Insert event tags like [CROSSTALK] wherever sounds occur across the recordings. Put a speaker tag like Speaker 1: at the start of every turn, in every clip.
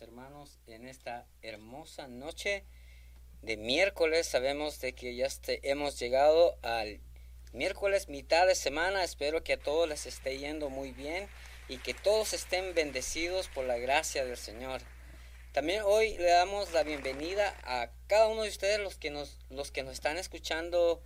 Speaker 1: hermanos en esta hermosa noche de miércoles. Sabemos de que ya este, hemos llegado al miércoles mitad de semana. Espero que a todos les esté yendo muy bien y que todos estén bendecidos por la gracia del Señor. También hoy le damos la bienvenida a cada uno de ustedes los que nos, los que nos están escuchando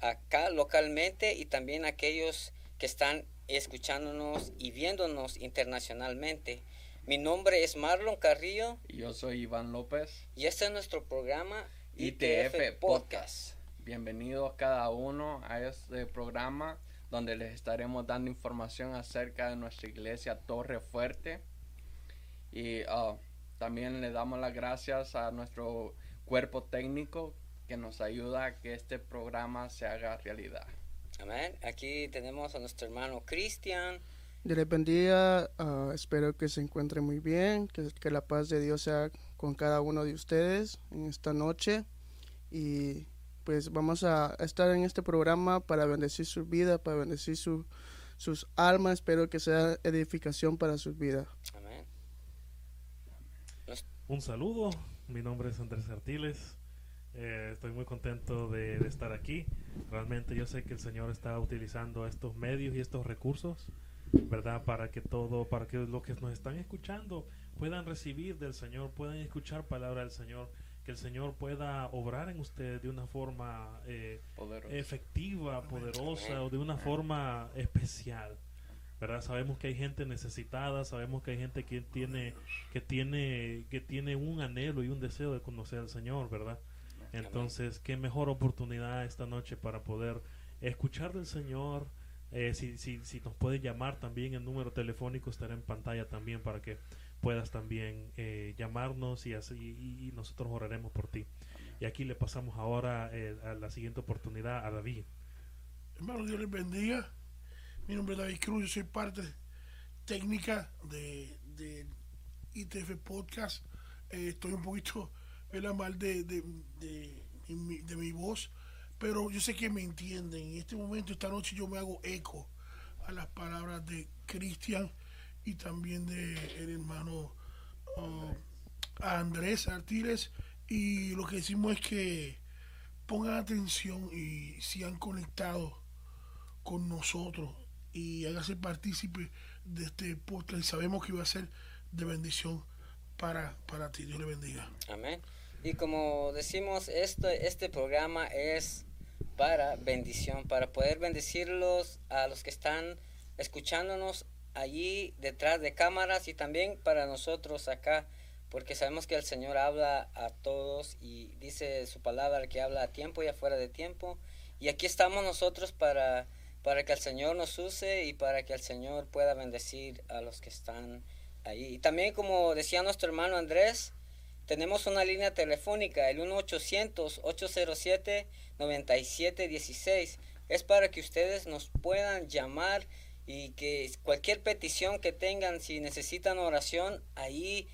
Speaker 1: acá localmente y también aquellos que están escuchándonos y viéndonos internacionalmente. Mi nombre es Marlon Carrillo.
Speaker 2: Y yo soy Iván López.
Speaker 1: Y este es nuestro programa
Speaker 2: ITF, Podcast. Bienvenidos cada uno a este programa donde les estaremos dando información acerca de nuestra iglesia Torre Fuerte. Y uh, también le damos las gracias a nuestro cuerpo técnico que nos ayuda a que este programa se haga realidad.
Speaker 1: Amén. Aquí tenemos a nuestro hermano Cristian.
Speaker 3: Dios les bendiga, uh, espero que se encuentre muy bien, que, que, la paz de Dios sea con cada uno de ustedes en esta noche y pues vamos a estar en este programa para bendecir su vida, para bendecir su, sus almas, espero que sea edificación para sus vidas.
Speaker 1: Amén.
Speaker 4: Un saludo, mi nombre es Andrés Artiles. Eh, estoy muy contento de, de, estar aquí. Realmente yo sé que el Señor está utilizando estos medios y estos recursos, ¿verdad? Para que todo, para que los que nos están escuchando puedan recibir del Señor, puedan escuchar palabra del Señor, que el Señor pueda obrar en ustedes de una forma eh, efectiva, poderosa o de una forma especial. ¿verdad? Sabemos que hay gente necesitada, sabemos que hay gente que tiene, que tiene, que tiene un anhelo y un deseo de conocer al Señor, ¿verdad? Entonces, qué mejor oportunidad esta noche para poder escuchar del Señor. Eh, si, si, si nos puede llamar también, el número telefónico estará en pantalla también para que puedas también eh, llamarnos y, así, y, y, nosotros oraremos por ti. Y aquí le pasamos ahora eh, a la siguiente oportunidad a David.
Speaker 5: Hermano, Dios les bendiga. Mi nombre es David Cruz, yo soy parte técnica de, de ITF Podcast. Eh, estoy un poquito ¿verdad? mal de, de, de, mi, de, mi, voz, pero yo sé que me entienden. En este momento, esta noche, yo me hago eco a las palabras de Cristian y también de hermano uh, Andrés Artiles. Y lo que decimos es que pongan atención y sigan conectados con nosotros y hágase partícipe de este podcast y sabemos que va a ser de bendición para, para ti. Dios le bendiga.
Speaker 1: Amén. Y como decimos, esto, este programa es para bendición, para poder bendecirlos a los que están escuchándonos allí detrás de cámaras y también para nosotros acá, porque sabemos que el Señor habla a todos y dice su palabra que habla a tiempo y afuera de tiempo. Y aquí estamos nosotros para, para que el Señor nos use y para que el Señor pueda bendecir a los que están ahí. Y también como decía nuestro hermano Andrés, tenemos una línea telefónica, el 1-800-807-9716. Es para que ustedes nos puedan llamar y que cualquier petición que tengan, si necesitan oración, ahí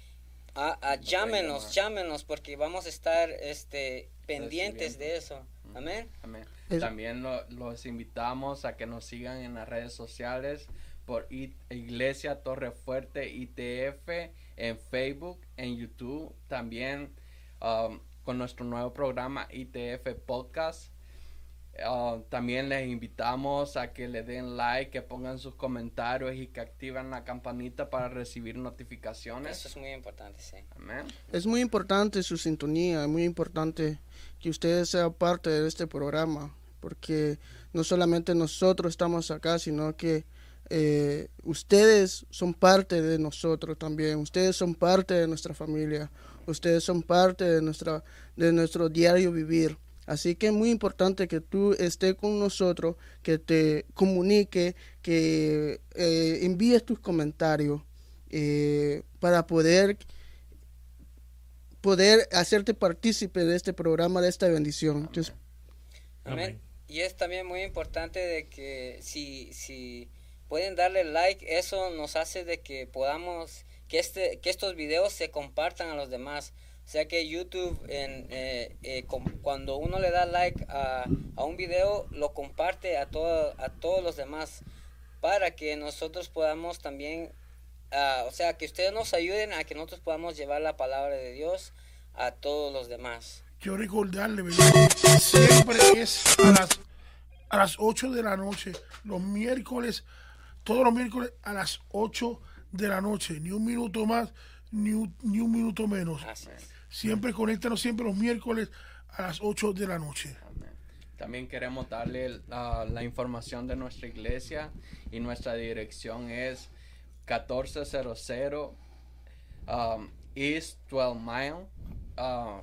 Speaker 1: a, a llámenos, llámenos, porque vamos a estar este, pendientes de eso. Amén.
Speaker 2: Amén. También lo, los invitamos a que nos sigan en las redes sociales por Iglesia Torre Fuerte ITF en Facebook, en YouTube, también um, con nuestro nuevo programa ITF Podcast. Uh, también les invitamos a que le den like, que pongan sus comentarios y que activen la campanita para recibir notificaciones.
Speaker 1: Eso es muy importante, sí.
Speaker 2: Amén.
Speaker 3: Es muy importante su sintonía, es muy importante que ustedes sean parte de este programa, porque no solamente nosotros estamos acá, sino que eh, ustedes son parte de nosotros también, ustedes son parte de nuestra familia, ustedes son parte de, nuestra, de nuestro diario vivir. Así que es muy importante que tú estés con nosotros, que te comunique, que eh, envíes tus comentarios eh, para poder poder hacerte partícipe de este programa, de esta bendición. Entonces,
Speaker 1: Amén. Y es también muy importante de que si, si pueden darle like, eso nos hace de que podamos, que, este, que estos videos se compartan a los demás. O sea que YouTube, en, eh, eh, cuando uno le da like a, a un video, lo comparte a, todo, a todos los demás para que nosotros podamos también, ah, o sea, que ustedes nos ayuden a que nosotros podamos llevar la palabra de Dios a todos los demás.
Speaker 5: Quiero recordarle. Siempre es a las, a las 8 de la noche, los miércoles, todos los miércoles a las 8 de la noche, ni un minuto más, ni un, ni un minuto menos. Siempre conéctanos siempre los miércoles a las 8 de la noche.
Speaker 2: Amén. También queremos darle la información de nuestra iglesia y nuestra dirección es 1400 um, East 12 Mile, uh,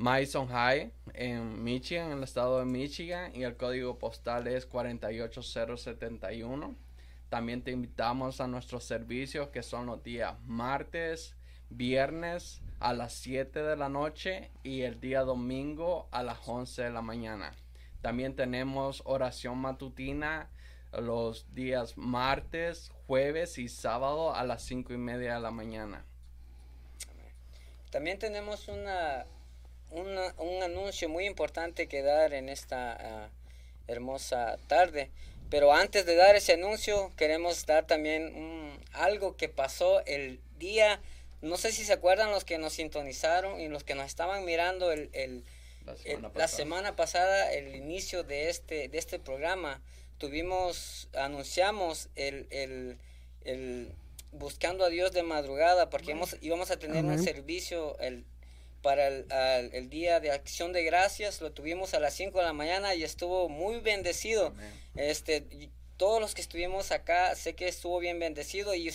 Speaker 2: Mason High en Michigan, en el estado de Michigan y el código postal es 48071. También te invitamos a nuestros servicios que son los días martes, viernes a las 7 de la noche y el día domingo a las 11 de la mañana. También tenemos oración matutina los días martes, jueves y sábado a las 5 y media de la mañana.
Speaker 1: También tenemos una, una- un anuncio muy importante que dar en esta ah, hermosa tarde. Pero antes de dar ese anuncio, queremos dar también un- algo que pasó el día, no sé si se acuerdan los que nos sintonizaron y los que nos estaban mirando el, el-
Speaker 2: La
Speaker 1: el-
Speaker 2: semana
Speaker 1: la
Speaker 2: pasada.
Speaker 1: semana pasada, el inicio de este, de este programa, tuvimos, anunciamos el, el- el buscando a Dios de madrugada, porque hemos- íbamos a tener un servicio el, para el, al- el día de acción de gracias, lo tuvimos a las 5 de la mañana y estuvo muy bendecido.
Speaker 2: Amén.
Speaker 1: Este, y todos los que estuvimos acá, sé que estuvo bien bendecido y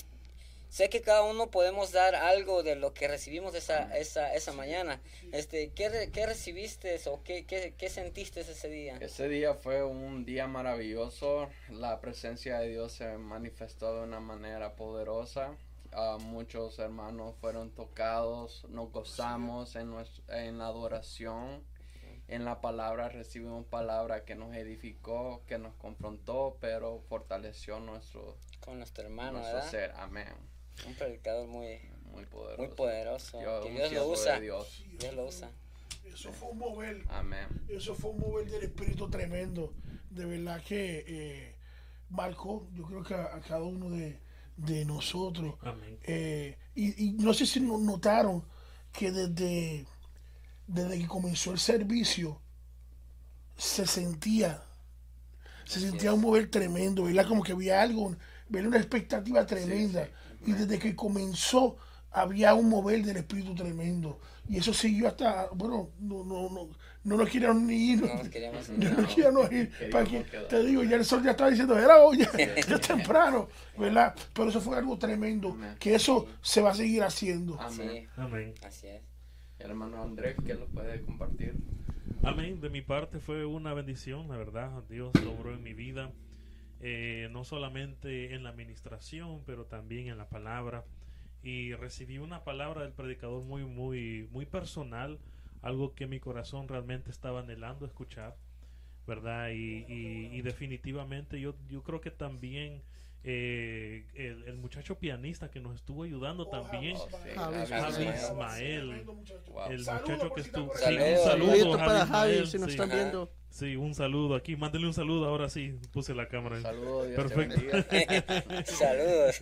Speaker 1: sé que cada uno podemos dar algo de lo que recibimos esa, esa, esa mañana. Este, ¿qué, qué recibiste o qué, qué, qué sentiste ese día?
Speaker 2: Ese día fue un día maravilloso. La presencia de Dios se manifestó de una manera poderosa. Ah, muchos hermanos fueron tocados. Nos gozamos en, nues- en la adoración. En la palabra recibimos palabra que nos edificó, que nos confrontó, pero fortaleció nuestro,
Speaker 1: Con nuestro hermano,
Speaker 2: nuestro
Speaker 1: ¿verdad?
Speaker 2: ser. Amén.
Speaker 1: Un predicador muy,
Speaker 2: Muy poderoso.
Speaker 1: muy poderoso.
Speaker 2: Dios-
Speaker 1: que
Speaker 2: un
Speaker 1: Dios lo usa.
Speaker 2: Dios.
Speaker 1: Dios lo usa.
Speaker 5: Eso fue un mover,
Speaker 2: Amén.
Speaker 5: eso fue un mover del espíritu tremendo. De verdad que eh, marcó, yo creo que a, a cada uno de, de nosotros.
Speaker 4: Amén.
Speaker 5: Eh, y, y no sé si no- notaron que desde, desde que comenzó el servicio se sentía, se
Speaker 1: Así
Speaker 5: sentía
Speaker 1: es.
Speaker 5: un mover tremendo, ¿verdad? Como que había algo, había una expectativa tremenda.
Speaker 2: sí.
Speaker 5: Y desde que comenzó había un mover del espíritu tremendo. Y eso siguió hasta, bueno, no, no, no, no nos queríamos ni ir.
Speaker 1: No nos queríamos [LAUGHS] ir.
Speaker 5: No queríamos ir. Para que- te digo, ya el sol ya estaba diciendo, era hoy, ya, ya es temprano, ¿verdad? Pero eso fue algo tremendo,
Speaker 2: Amén.
Speaker 5: que eso se va a seguir haciendo.
Speaker 2: Amén.
Speaker 4: Amén.
Speaker 1: así es.
Speaker 2: Hermano Andrés, ¿qué lo puede compartir?
Speaker 4: Amén. De mi parte fue una bendición, la verdad. Dios obró en mi vida, eh, no solamente en la administración, pero también en la palabra. Y recibí una palabra del predicador muy, muy, muy personal, algo que mi corazón realmente estaba anhelando escuchar, ¿verdad? Y, y- y definitivamente yo, yo creo que también eh, el, el muchacho pianista que nos estuvo ayudando también.
Speaker 2: Oh, sí,
Speaker 5: Javi,
Speaker 2: Javi
Speaker 4: Javi
Speaker 2: Ismael. Wow.
Speaker 4: El muchacho que estuvo. Sí, un
Speaker 1: Saludos.
Speaker 4: saludo,
Speaker 3: para Javi,
Speaker 4: Ismael,
Speaker 3: si nos
Speaker 4: sí.
Speaker 3: están viendo.
Speaker 4: Sí, un saludo aquí. Mándele un saludo ahora sí. Puse la cámara.
Speaker 2: Saludos, Dios
Speaker 4: Perfecto.
Speaker 2: te. [LAUGHS]
Speaker 1: Saludos.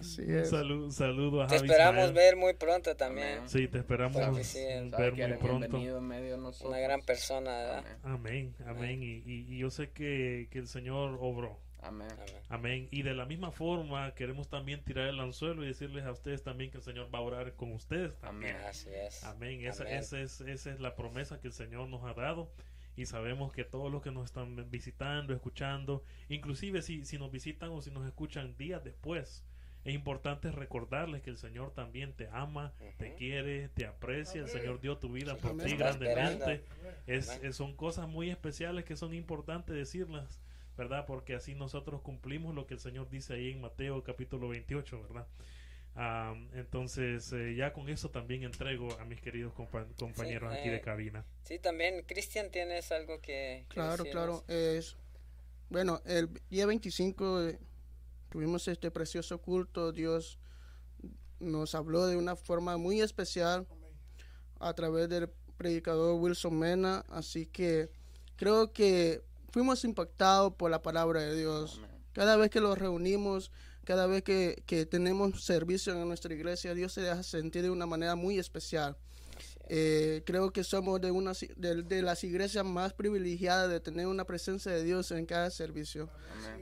Speaker 3: Así es.
Speaker 4: saludo, saludo a
Speaker 1: Te
Speaker 4: Javi
Speaker 1: esperamos
Speaker 4: Ismael.
Speaker 1: ver muy pronto también.
Speaker 2: Amén.
Speaker 4: Sí, te esperamos
Speaker 2: Sabe
Speaker 4: ver muy pronto.
Speaker 2: medio.
Speaker 1: Una gran persona, ¿verdad?
Speaker 2: Amén.
Speaker 4: Amén, amén. Y, y- y yo sé que, que el Señor obró.
Speaker 2: Amén.
Speaker 1: Amén.
Speaker 4: Y de la misma forma queremos también tirar el anzuelo y decirles a ustedes también que el Señor va a orar con ustedes también.
Speaker 2: Amén.
Speaker 1: Así es.
Speaker 4: Amén. Esa,
Speaker 1: Amén.
Speaker 4: esa es, esa es la promesa que el Señor nos ha dado. Y sabemos que todos los que nos están visitando, escuchando, inclusive si, si nos visitan o si nos escuchan días después, es importante recordarles que el Señor también te ama, te quiere, te aprecia. El Señor dio tu vida por ti grandemente. es- son cosas muy especiales que son importantes decirlas, ¿verdad? Porque así nosotros cumplimos lo que el Señor dice ahí en Mateo capítulo 28, ¿verdad? Ah, entonces, eh, ya con eso también entrego a mis queridos compa- compañeros aquí de
Speaker 1: eh,
Speaker 4: cabina.
Speaker 1: Sí, también, Cristian, ¿tienes algo que, que
Speaker 3: Claro,
Speaker 1: decirnos?
Speaker 3: claro. Es, bueno, el día 25 eh, tuvimos este precioso culto. Dios nos habló de una forma muy especial. a través del predicador Wilson Mena, así que creo que fuimos impactados por la palabra de Dios. Cada vez que los reunimos, cada vez que, que tenemos servicio en nuestra iglesia, Dios se deja sentir de una manera muy especial. Eh, creo que somos de, una, de, de, las iglesias más privilegiadas de tener una presencia de Dios en cada servicio.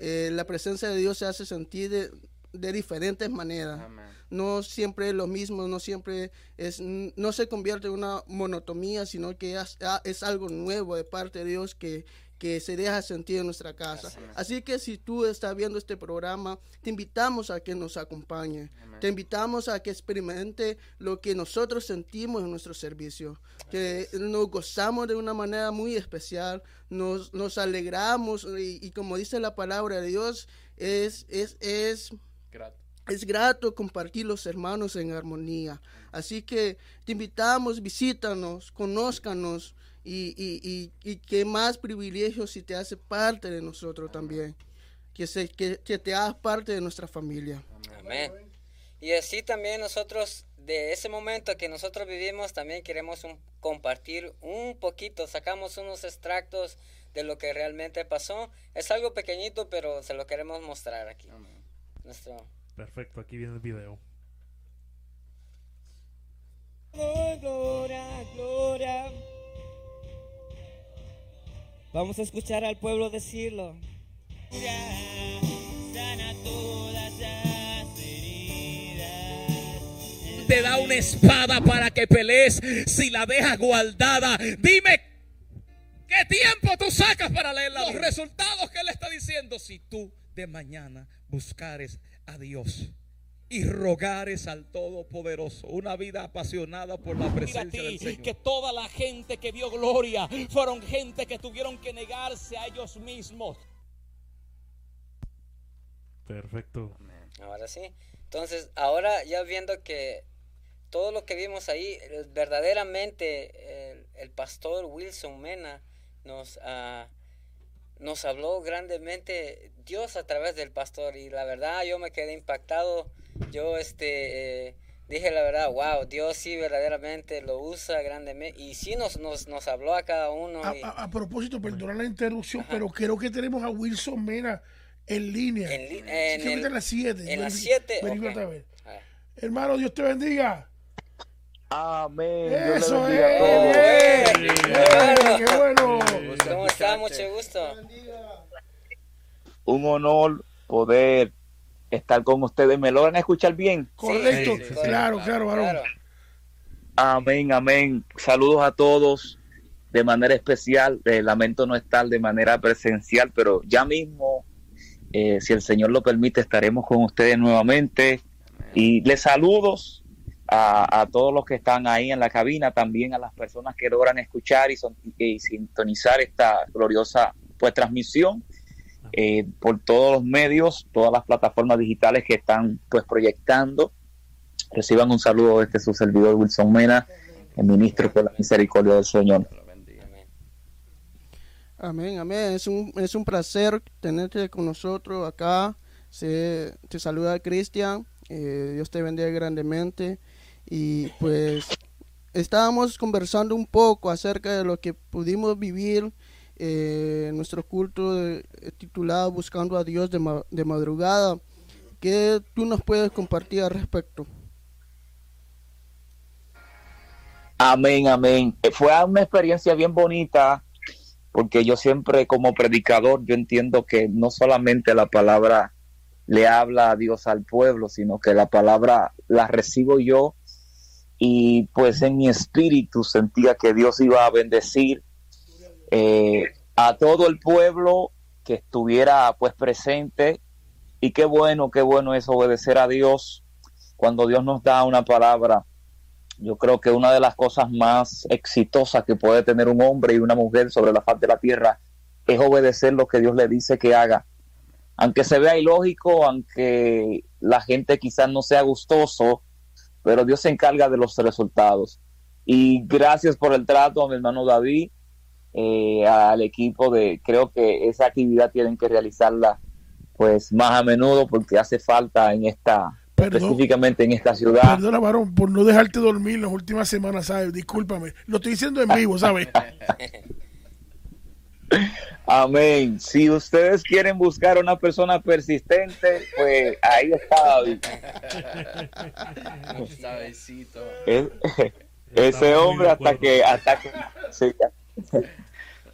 Speaker 3: Eh, la presencia de Dios se hace sentir de, de diferentes maneras.
Speaker 2: Amén.
Speaker 3: No siempre es lo mismo, no siempre es, no se convierte en una monotomía, sino que es, es algo nuevo de parte de Dios que, que se deja sentir en nuestra casa.
Speaker 2: Así
Speaker 3: que si tú estás viendo este programa, te invitamos a que nos acompañe.
Speaker 2: Amén.
Speaker 3: Te invitamos a que experimente lo que nosotros sentimos en nuestro servicio. Que nos gozamos de una manera muy especial, nos, nos alegramos y, y como dice la palabra de Dios, es, es, es
Speaker 2: Grato.
Speaker 3: es grato compartir los hermanos en armonía. Así que te invitamos, visítanos, conózcanos y, y, y, y qué más privilegio si te hace parte de nosotros también. Que, se, que, que te hagas parte de nuestra familia.
Speaker 1: Amén. Y así también nosotros, de ese momento que nosotros vivimos, también queremos un- compartir un poquito, sacamos unos extractos de lo que realmente pasó. Es algo pequeñito, pero se lo queremos mostrar aquí.
Speaker 2: Amén.
Speaker 1: Nuestro...
Speaker 4: Perfecto, aquí viene el video.
Speaker 6: Gloria, gloria. Vamos a escuchar al pueblo decirlo. Sana todas las heridas.
Speaker 7: te da una espada para que pelees si la dejas guardada. Dime qué tiempo tú sacas para leerla. Los resultados que él está diciendo si tú de mañana buscares a Dios y rogares al Todopoderoso una vida apasionada por la presencia del Señor. Que toda la gente que vio gloria fueron gente que tuvieron que negarse a ellos mismos.
Speaker 4: Perfecto.
Speaker 1: Ahora sí. Entonces, ahora ya viendo que todo lo que vimos ahí, eh, verdaderamente el, el pastor Wilson Mena nos, ah, nos habló grandemente Dios a través del pastor y la verdad yo me quedé impactado. Yo este eh, dije la verdad, wow, Dios sí verdaderamente lo usa grandemente y sí nos, nos, nos habló a cada uno.
Speaker 5: A,
Speaker 1: y-
Speaker 5: a- a propósito, perdona la interrupción, pero creo que tenemos a Wilson Mena en línea.
Speaker 1: En li-
Speaker 5: Sí,
Speaker 1: en el-
Speaker 5: está en las 7.
Speaker 1: en las 7,
Speaker 5: otra vez.
Speaker 1: Ah,
Speaker 5: Hermano, Dios te bendiga.
Speaker 8: Amén. Dios
Speaker 5: Eso
Speaker 8: bendiga a
Speaker 5: es.
Speaker 8: todos.
Speaker 5: Bien,
Speaker 1: Claro.
Speaker 5: bien, qué bueno.
Speaker 1: ¿Cómo está? Mucho gusto.
Speaker 8: Un honor poder estar con ustedes. ¿Me logran escuchar bien?
Speaker 5: Correcto.
Speaker 1: Sí, sí, sí.
Speaker 5: Claro, claro, varón.
Speaker 1: Claro.
Speaker 8: Amén, amén. Saludos a todos de manera especial. Eh, lamento no estar de manera presencial, pero ya mismo, eh, si el Señor lo permite, estaremos con ustedes nuevamente. Y les saludos a, a todos los que están ahí en la cabina, también a las personas que logran escuchar y, son- y sintonizar esta gloriosa pues transmisión eh, por todos los medios, todas las plataformas digitales que están pues proyectando. Reciban un saludo desde su servidor Wilson Mena, el ministro por la misericordia del Señor.
Speaker 1: Amén,
Speaker 3: amén. Es un, es un placer tenerte con nosotros acá. Se, te saluda Cristian. Eh, Dios te bendiga grandemente. Y pues estábamos conversando un poco acerca de lo que pudimos vivir eh, nuestro culto eh, titulado Buscando a Dios de madrugada. ¿Qué tú nos puedes compartir al respecto?
Speaker 8: Amén, amén. Eh, Fue una experiencia bien bonita porque yo siempre como predicador yo entiendo que no solamente la palabra le habla a Dios al pueblo, sino que la palabra la recibo yo y pues en mi espíritu sentía que Dios iba a bendecir eh, a todo el pueblo que estuviera pues presente y qué bueno, qué bueno es obedecer a Dios cuando Dios nos da una palabra yo creo que una de las cosas más exitosas que puede tener un hombre y una mujer sobre la faz de la tierra es obedecer lo que Dios le dice que haga. Aunque se vea ilógico, aunque la gente quizás no sea gustoso, pero Dios se encarga de los resultados. Y gracias por el trato a mi hermano David, eh, al equipo de, creo que esa actividad tienen que realizarla pues más a menudo porque hace falta en esta
Speaker 5: Perdón.
Speaker 8: específicamente en esta ciudad.
Speaker 5: Perdona, varón, por no dejarte dormir las últimas semanas, ¿sabes? Discúlpame. Lo estoy diciendo en vivo, ¿sabes? [LAUGHS]
Speaker 8: Amén. Si ustedes quieren buscar una persona persistente, pues ahí está David. [LAUGHS] Es- [LAUGHS] ese hombre hasta que hasta que sí,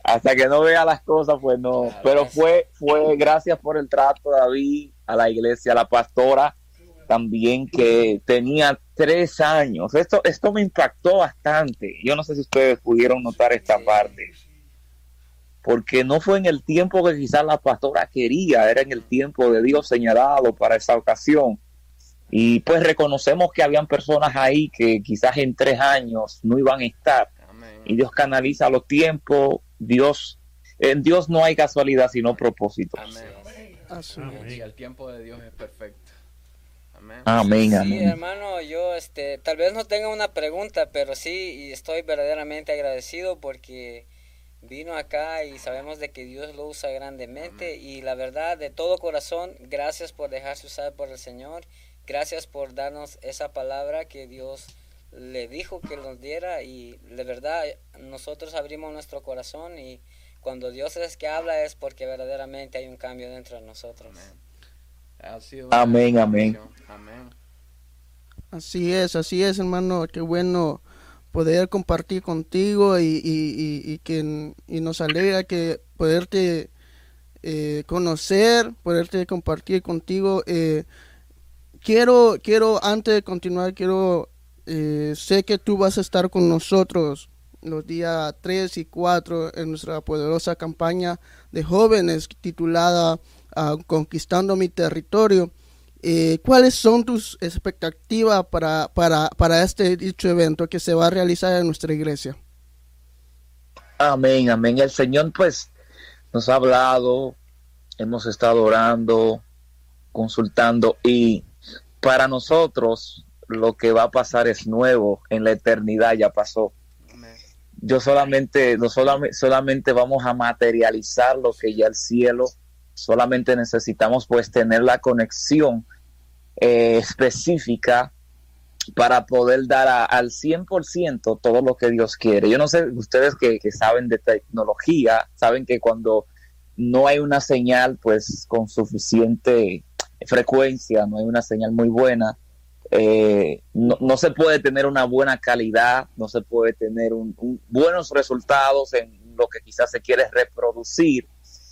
Speaker 8: hasta que no vea las cosas pues no. Pero fue fue gracias por el trato David a la iglesia a la pastora también que tenía tres años. Esto esto me impactó bastante. Yo no sé si ustedes pudieron notar esta parte. porque no fue en el tiempo que quizás la pastora quería era en el tiempo de Dios señalado para esa ocasión. Y pues reconocemos que habían personas ahí que quizás en tres años no iban a estar. Y Dios canaliza los tiempos. Dios, en Dios no hay casualidad sino propósito.
Speaker 2: Amén.
Speaker 4: Amén.
Speaker 2: Y el tiempo de Dios es perfecto. Amén.
Speaker 8: Amén,
Speaker 1: Sí,
Speaker 8: amén.
Speaker 1: hermano, yo este, tal vez no tenga una pregunta, pero sí y estoy verdaderamente agradecido porque vino acá y sabemos de que Dios lo usa grandemente y la verdad de todo corazón, gracias por dejarse usar por el Señor, gracias por darnos esa palabra que Dios le dijo que nos diera y de verdad nosotros abrimos nuestro corazón y cuando Dios es que habla es porque verdaderamente hay un cambio dentro de nosotros.
Speaker 8: Amén, amén.
Speaker 2: Amén.
Speaker 3: Así es, así es, hermano. Qué bueno poder compartir contigo y, y, y, y que y nos alegra que poderte eh, conocer, poderte compartir contigo. Eh, quiero, quiero, antes de continuar, quiero, eh, sé que tú vas a estar con nosotros los días 3 y 4 en nuestra poderosa campaña de jóvenes titulada ah, Conquistando mi territorio. Eh, ¿Cuáles son tus expectativas para, para, para este dicho evento que se va a realizar en nuestra iglesia?
Speaker 8: Amén, amén. El Señor pues nos ha hablado, hemos estado orando, consultando y para nosotros lo que va a pasar es nuevo, en la eternidad ya pasó. Yo solamente, no solamente, solamente vamos a materializar lo que ya el cielo, solamente necesitamos pues tener la conexión eh, específica para poder dar a- al 100% todo lo que Dios quiere. Yo no sé, ustedes que, que saben de tecnología, saben que cuando no hay una señal pues con suficiente frecuencia, no hay una señal muy buena, eh, no, no se puede tener una buena calidad, no se puede tener un, un- buenos resultados en lo que quizás se quiere reproducir.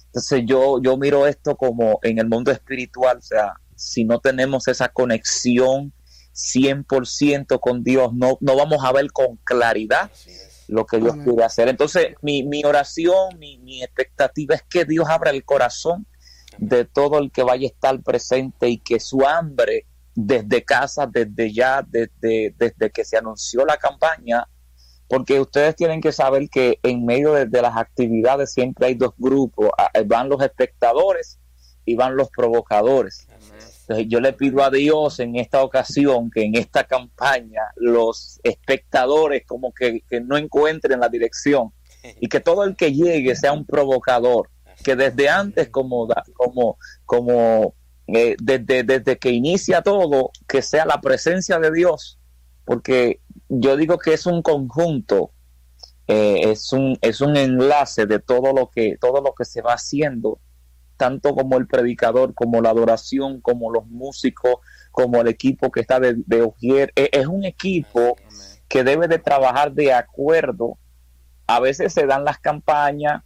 Speaker 8: Entonces yo, yo miro esto como en el mundo espiritual, o sea, si no tenemos esa conexión 100% con Dios, no, no vamos a ver con claridad lo que Dios
Speaker 3: Amén.
Speaker 8: quiere hacer. Entonces mi, mi oración, mi, mi expectativa es que Dios abra el corazón de todo el que vaya a estar presente y que su hambre desde casa, desde ya, desde, desde que se anunció la campaña, porque ustedes tienen que saber que en medio de, de las actividades siempre hay dos grupos, eh, van los espectadores y van los provocadores. Entonces, yo le pido a Dios en esta ocasión que en esta campaña los espectadores como que, que no encuentren la dirección y que todo el que llegue sea un provocador, que desde antes como, como, como eh, desde, desde que inicia todo, que sea la presencia de Dios, porque yo digo que es un conjunto, eh, es, un, es un enlace de todo lo que, todo lo que se va haciendo tanto como el predicador, como la adoración, como los músicos, como el equipo que está de, de Ujier. E- Es un equipo que debe de trabajar de acuerdo. A veces se dan las campañas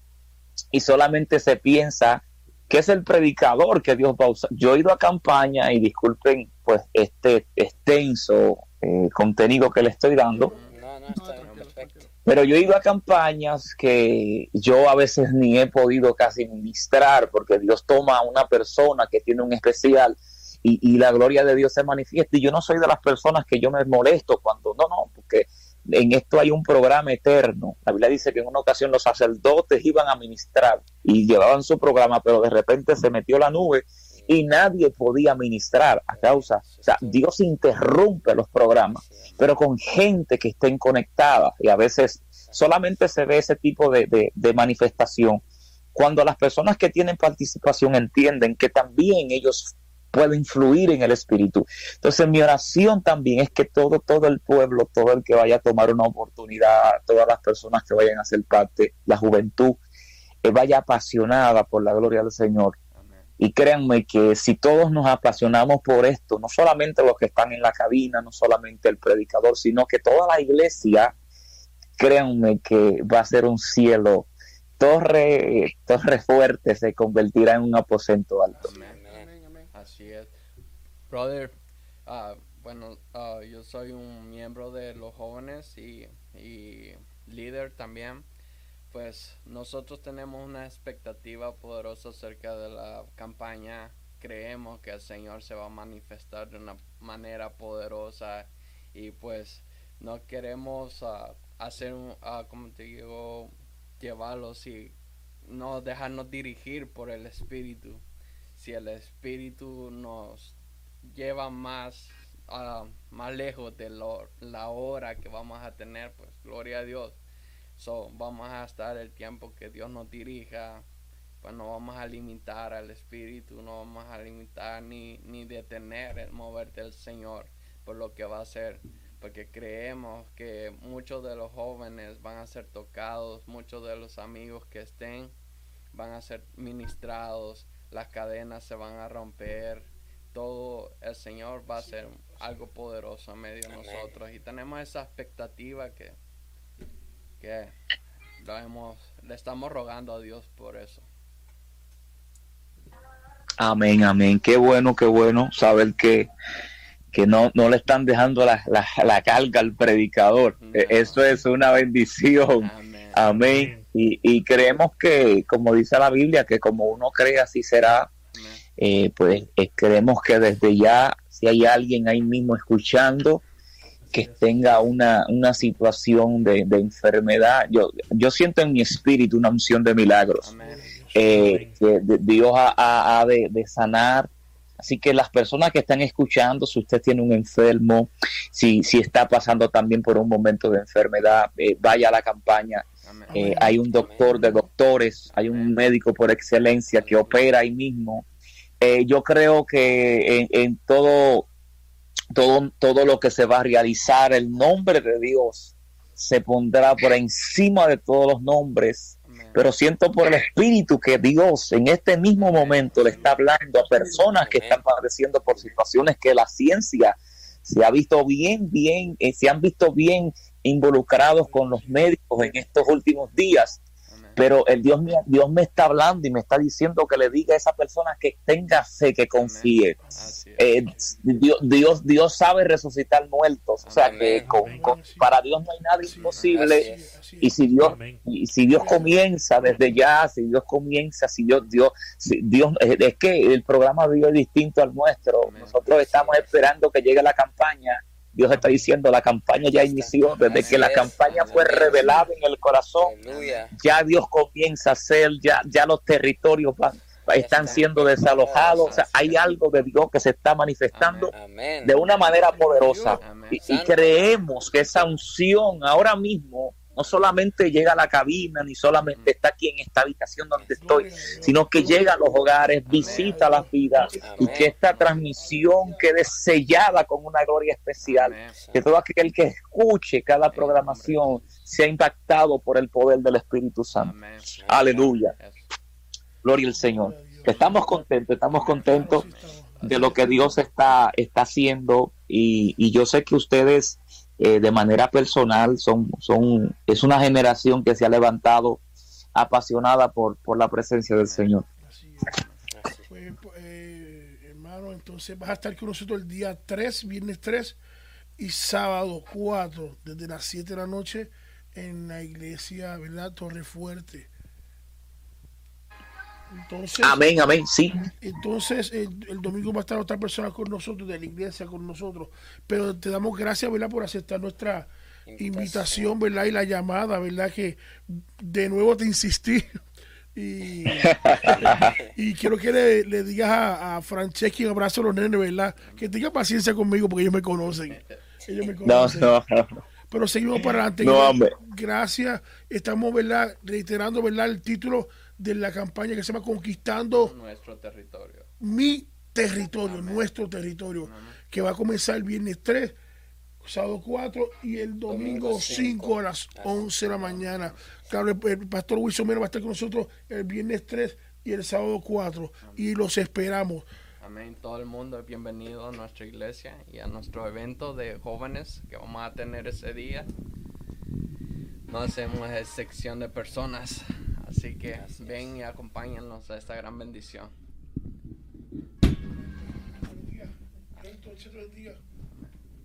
Speaker 8: y solamente se piensa que es el predicador que Dios va a usar. Yo he ido a campaña y disculpen pues este extenso eh, contenido que le estoy dando,
Speaker 1: No, no, está bien, perfecto.
Speaker 8: pero yo he ido a campañas que yo a veces ni he podido casi ministrar porque Dios toma a una persona que tiene un especial y, y la gloria de Dios se manifiesta. Y yo no soy de las personas que yo me molesto cuando, no, no, porque en esto hay un programa eterno. La Biblia dice que en una ocasión los sacerdotes iban a ministrar y llevaban su programa, pero de repente se metió la nube y nadie podía ministrar a causa. O sea, Dios interrumpe los programas pero con gente que estén conectadas y a veces solamente se ve ese tipo de, de- de manifestación cuando las personas que tienen participación entienden que también ellos pueda influir en el espíritu. Entonces mi oración también es que todo, todo el pueblo, todo el que vaya a tomar una oportunidad, todas las personas que vayan a ser parte, la juventud, eh, vaya apasionada por la gloria del Señor. Y créanme que si todos nos apasionamos por esto, no solamente los que están en la cabina, no solamente el predicador, sino que toda la iglesia, créanme que va a ser un cielo torre, torre fuerte, se convertirá en un aposento alto.
Speaker 2: Es. Brother, ah, bueno, ah, yo soy un miembro de los jóvenes y, y líder también. Pues nosotros tenemos una expectativa poderosa acerca de la campaña. Creemos que el Señor se va a manifestar de una manera poderosa y pues no queremos ah, hacer, un, como te digo, llevarlos y no dejarnos dirigir por el Espíritu. Si el Espíritu nos lleva más, ah, más lejos de la hora que vamos a tener, pues gloria a Dios. So, vamos a estar el tiempo que Dios nos dirija. Pues no vamos a limitar al Espíritu, no vamos a limitar ni, ni detener el mover del Señor por lo que va a hacer porque creemos que muchos de los jóvenes van a ser tocados, muchos de los amigos que estén van a ser ministrados, las cadenas se van a romper, todo el Señor va a ser algo poderoso en medio de nosotros y tenemos esa expectativa que, que lo hemos, le estamos rogando a Dios por eso.
Speaker 8: Amén, amén. Qué bueno, qué bueno saber que que no, no le están dejando la, la, carga al predicador. E, eso es una bendición. Amén. Y, y, creemos que, como dice la Biblia, que como uno cree así será, eh, pues eh, creemos que desde ya, si hay alguien ahí mismo escuchando, que tenga una, una situación de, de, enfermedad, yo, yo siento en mi espíritu una unción de milagros. Eh, que Dios ha, de, de sanar Así que las personas que están escuchando, si usted tiene un enfermo, si, si está pasando también por un momento de enfermedad, eh, vaya a la campaña. Eh, hay un doctor de doctores, hay un médico por excelencia que opera ahí mismo. Eh, yo creo que en, en, todo, todo, todo lo que se va a realizar, el nombre de Dios se pondrá por encima de todos los nombres pero siento por el Espíritu que Dios en este mismo momento le está hablando a personas que están padeciendo por situaciones que la ciencia se ha visto bien, bien, eh, se han visto bien involucrados con los médicos en estos últimos días pero el Dios, Dios me está hablando y me está diciendo que le diga a esa persona que tenga fe, que confíe. Eh, Dios, Dios, sabe resucitar muertos, o sea que para Dios no hay nada imposible. Y si Dios, y si Dios comienza desde ya, si Dios comienza, si Dios, Dios, Dios, es que el programa de Dios es distinto al nuestro. Nosotros estamos esperando que llegue la campaña Dios está diciendo, la campaña ya inició, desde que la campaña fue revelada en el corazón, ya Dios comienza a hacer, ya, ya los territorios están siendo desalojados, o sea, hay algo de Dios que se está manifestando de una manera poderosa. y, creemos que esa unción ahora mismo no solamente llega a la cabina, ni solamente está aquí en esta habitación donde estoy, sino que llega a los hogares, visita las vidas y que esta transmisión quede sellada con una gloria especial. Que todo aquel que escuche cada programación sea impactado por el poder del Espíritu Santo. Aleluya. Gloria al Señor. Estamos contentos, estamos contentos de lo que Dios está, está haciendo y, y yo sé que ustedes eh, de manera personal son, son, es una generación que se ha levantado apasionada por, por la presencia del Señor.
Speaker 5: Pues, eh, hermano, entonces vas a estar con nosotros el día 3, viernes 3 y sábado 4, desde las 7 de la noche en la iglesia, ¿verdad? Torre Fuerte.
Speaker 8: Entonces, amén, amén, sí.
Speaker 5: Entonces, el, domingo va a estar otra persona con nosotros, de la iglesia con nosotros. Pero te damos gracias, ¿verdad?, por aceptar nuestra invitación, ¿verdad? Y la llamada, ¿verdad? Que de nuevo te insistí. [LAUGHS] Y, [LAUGHS] y quiero que le, digas a, a Franceschi, un abrazo a los nenes, ¿verdad? Que tenga paciencia conmigo porque ellos me conocen. Ellos me conocen. No, no, Pero seguimos para adelante. Gracias. Estamos, ¿verdad? Reiterando, ¿verdad? El título de la campaña que se llama Conquistando
Speaker 2: nuestro territorio.
Speaker 5: Mi territorio, nuestro territorio, que va a comenzar el viernes 3, sábado 4 y el domingo,
Speaker 1: Domingo
Speaker 5: 5
Speaker 1: cinco.
Speaker 5: a las 11 de la mañana. Claro, el, el pastor Wilson Mero va a estar con nosotros el viernes 3 y el sábado 4 y los esperamos.
Speaker 2: Amén. Todo el mundo es bienvenido a nuestra iglesia y a nuestro evento de jóvenes que vamos a tener ese día. No hacemos sección de personas, así que ven y acompáñanos a esta gran bendición.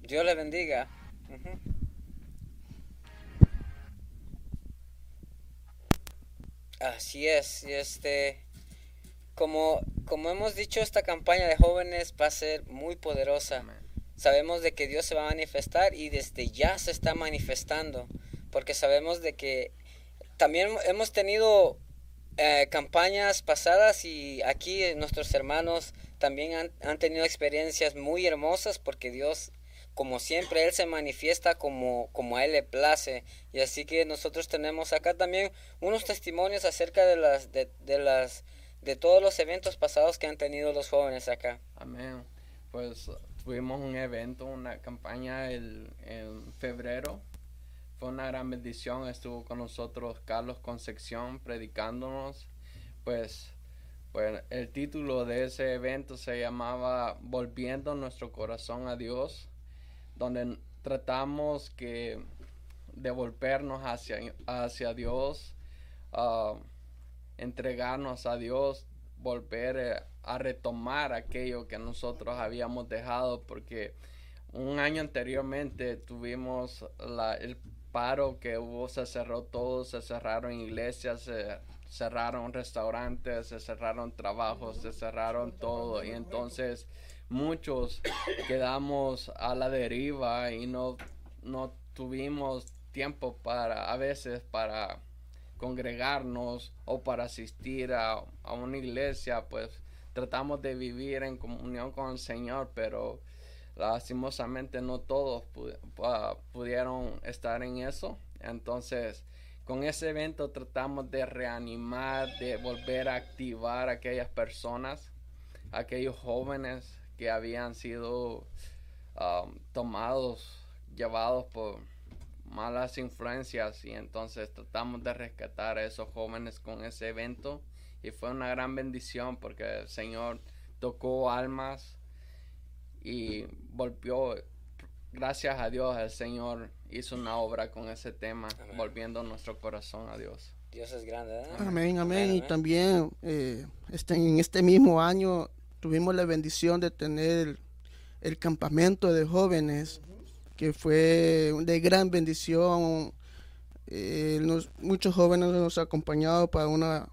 Speaker 1: Dios le bendiga. Así es, este, como, como hemos dicho, esta campaña de jóvenes va a ser muy poderosa. Sabemos de que Dios se va a manifestar y desde ya se está manifestando, porque sabemos de que también hemos tenido eh, campañas pasadas y aquí eh, nuestros hermanos también han, han tenido experiencias muy hermosas porque Dios, como siempre, Él se manifiesta como, como a Él le place. Y así que nosotros tenemos acá también unos testimonios acerca de las, de, de las, de todos los eventos pasados que han tenido los jóvenes acá.
Speaker 2: Amén. Pues tuvimos un evento, una campaña el, en febrero. Fue una gran bendición. Estuvo con nosotros Carlos Concepción predicándonos. Pues, pues el título de ese evento se llamaba Volviendo nuestro corazón a Dios, donde tratamos que devolvernos hacia, hacia Dios, ah, entregarnos a Dios, volver eh, a retomar aquello que nosotros habíamos dejado, porque un año anteriormente tuvimos la, el paro que hubo, se cerró todo, se cerraron iglesias, se cerraron restaurantes, se cerraron trabajos, se cerraron todo. Y entonces muchos quedamos a la deriva y no, no tuvimos tiempo para a veces para congregarnos o para asistir a, a una iglesia pues tratamos de vivir en comunión con el Señor pero lastimosamente no todos pu- pudieron estar en eso. Entonces con ese evento tratamos de reanimar de volver a activar a aquellas personas aquellos jóvenes que habían sido um, tomados llevados por malas influencias. Y entonces tratamos de rescatar a esos jóvenes con ese evento. Y fue una gran bendición porque el Señor tocó almas y volvió gracias a Dios el Señor hizo una obra con ese tema
Speaker 1: Amén.
Speaker 2: volviendo nuestro corazón a Dios
Speaker 1: Dios es grande.
Speaker 3: Amén, amén. Y también eh, este, en este mismo año tuvimos la bendición de tener el campamento de jóvenes, que fue de gran bendición. Eh, nos- muchos jóvenes nos han acompañado para una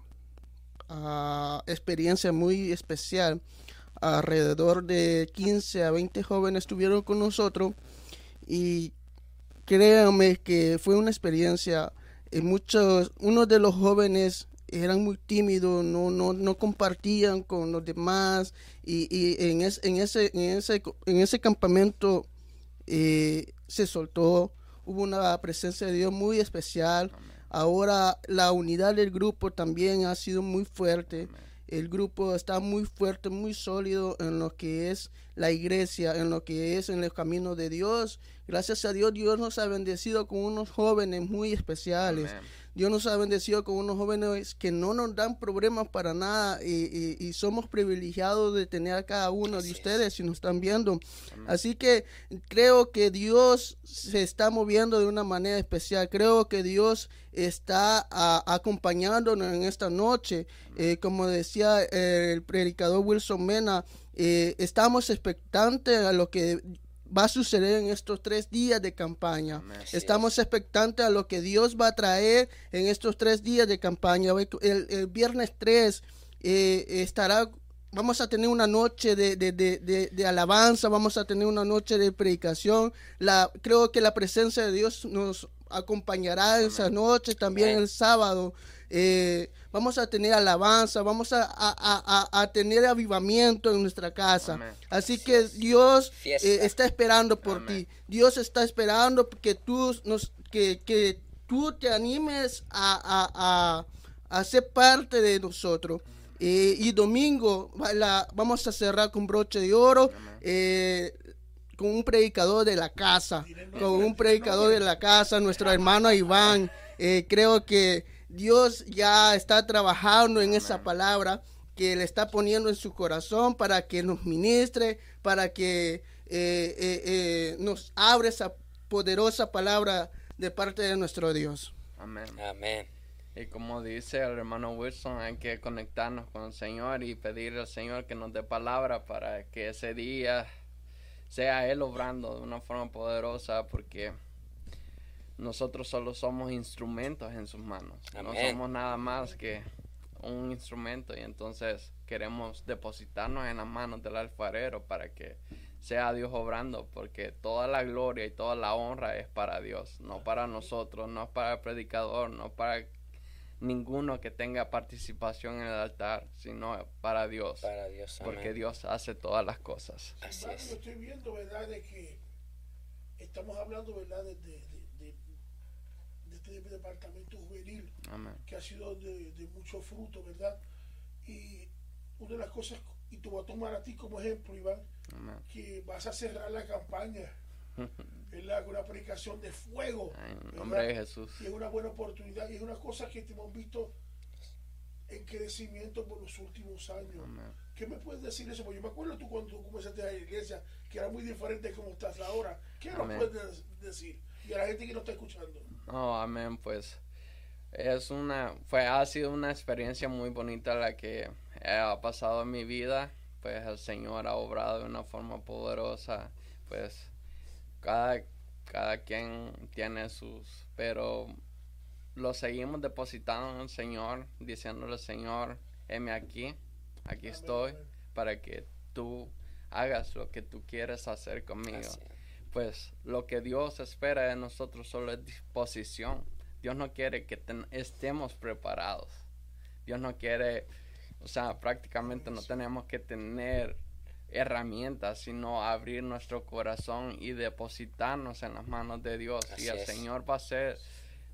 Speaker 3: ah, experiencia muy especial. Alrededor de 15 a 20 jóvenes estuvieron con nosotros y créanme que fue una experiencia eh, muchos, unos de los jóvenes eran muy tímidos, no, no, no compartían con los demás y, y en, es- en, ese, en, ese, en ese campamento eh, se soltó, hubo una presencia de Dios muy especial. Ahora la unidad del grupo también ha sido muy fuerte. El grupo está muy fuerte, muy sólido en lo que es la iglesia, en lo que es en el camino de Dios. Gracias a Dios, Dios nos ha bendecido con unos jóvenes muy especiales. Dios nos ha bendecido con unos jóvenes que no nos dan problemas para nada y, y- y somos privilegiados de tener a cada uno
Speaker 1: Así
Speaker 3: de
Speaker 1: es.
Speaker 3: ustedes si nos están viendo. Así que creo que Dios se está moviendo de una manera especial. Creo que Dios está a- acompañándonos en esta noche. Eh, como decía el predicador Wilson Mena, eh, estamos expectantes a lo que va a suceder en estos tres días de campaña.
Speaker 2: Amén.
Speaker 1: Así
Speaker 3: Estamos expectantes a lo que Dios va a traer en estos tres días de campaña. El, el viernes 3 eh, estará, vamos a tener una noche de, de- de- alabanza, vamos a tener una noche de predicación. La, creo que la presencia de Dios nos acompañará esa noche, también
Speaker 1: Amén.
Speaker 3: el sábado. Eh, vamos a tener alabanza, vamos a, a- a- a- tener avivamiento en nuestra casa.
Speaker 2: Amén.
Speaker 3: Así que Dios eh, está esperando por
Speaker 2: Amén.
Speaker 3: ti. Dios está esperando que tú, nos, que, que tú te animes a, a- a- a ser parte de nosotros. Eh, y domingo la- vamos a cerrar con broche de oro, con un predicador de la casa, con un predicador de la casa, nuestro hermano Iván. Eh, creo que Dios ya está trabajando en esa palabra que le está poniendo en su corazón para que nos ministre, para que eh, eh, eh, nos abra esa poderosa palabra de parte de nuestro Dios.
Speaker 2: Amén.
Speaker 1: Amén.
Speaker 2: Y como dice el hermano Wilson, hay que conectarnos con el Señor y pedirle al Señor que nos dé palabra para que ese día sea Él obrando de una forma poderosa, porque nosotros solo somos instrumentos en sus manos. No somos nada más que un instrumento y entonces queremos depositarnos en las manos del alfarero para que sea Dios obrando, porque toda la gloria y toda la honra es para Dios, no para nosotros, no para el predicador, no para ninguno que tenga participación en el altar, sino para Dios,
Speaker 1: Para Dios. Amén.
Speaker 2: porque Dios hace todas las cosas.
Speaker 1: Así es.
Speaker 5: yo estoy viendo, ¿verdad? De que estamos hablando, ¿verdad? De este departamento juvenil
Speaker 2: Amén.
Speaker 5: que ha sido de, de mucho fruto, ¿verdad? Y una de las cosas, y te voy a tomar a ti como ejemplo, Iván,
Speaker 2: Amén.
Speaker 5: que vas a cerrar la campaña, [LAUGHS] ¿verdad? Con una predicación de fuego.
Speaker 2: Nombre de Jesús.
Speaker 5: Y es una buena oportunidad y es una cosa que te hemos visto en crecimiento por los últimos años.
Speaker 2: Amén.
Speaker 5: ¿Qué me puedes decir eso? Porque yo me acuerdo tú cuando tú comenzaste a la iglesia, que era muy diferente como estás ahora. ¿Qué nos puedes decir? Y a la gente que nos está escuchando.
Speaker 2: No, amén, pues es una, fue, ha sido una experiencia muy bonita la que ha pasado en mi vida, pues el Señor ha obrado de una forma poderosa, pues cada, cada quien tiene sus, pero lo seguimos depositando en el Señor, diciéndole Señor, heme aquí, aquí estoy,
Speaker 5: amén.
Speaker 2: para que tú hagas lo que tú quieres hacer conmigo
Speaker 1: es.
Speaker 2: Pues lo que Dios espera de nosotros solo es disposición. Dios no quiere que ten- estemos preparados. Dios no quiere, o sea, prácticamente no tenemos que tener herramientas, sino abrir nuestro corazón y depositarnos en las manos de Dios.
Speaker 1: Así
Speaker 2: y el
Speaker 1: es.
Speaker 2: Señor va a hacer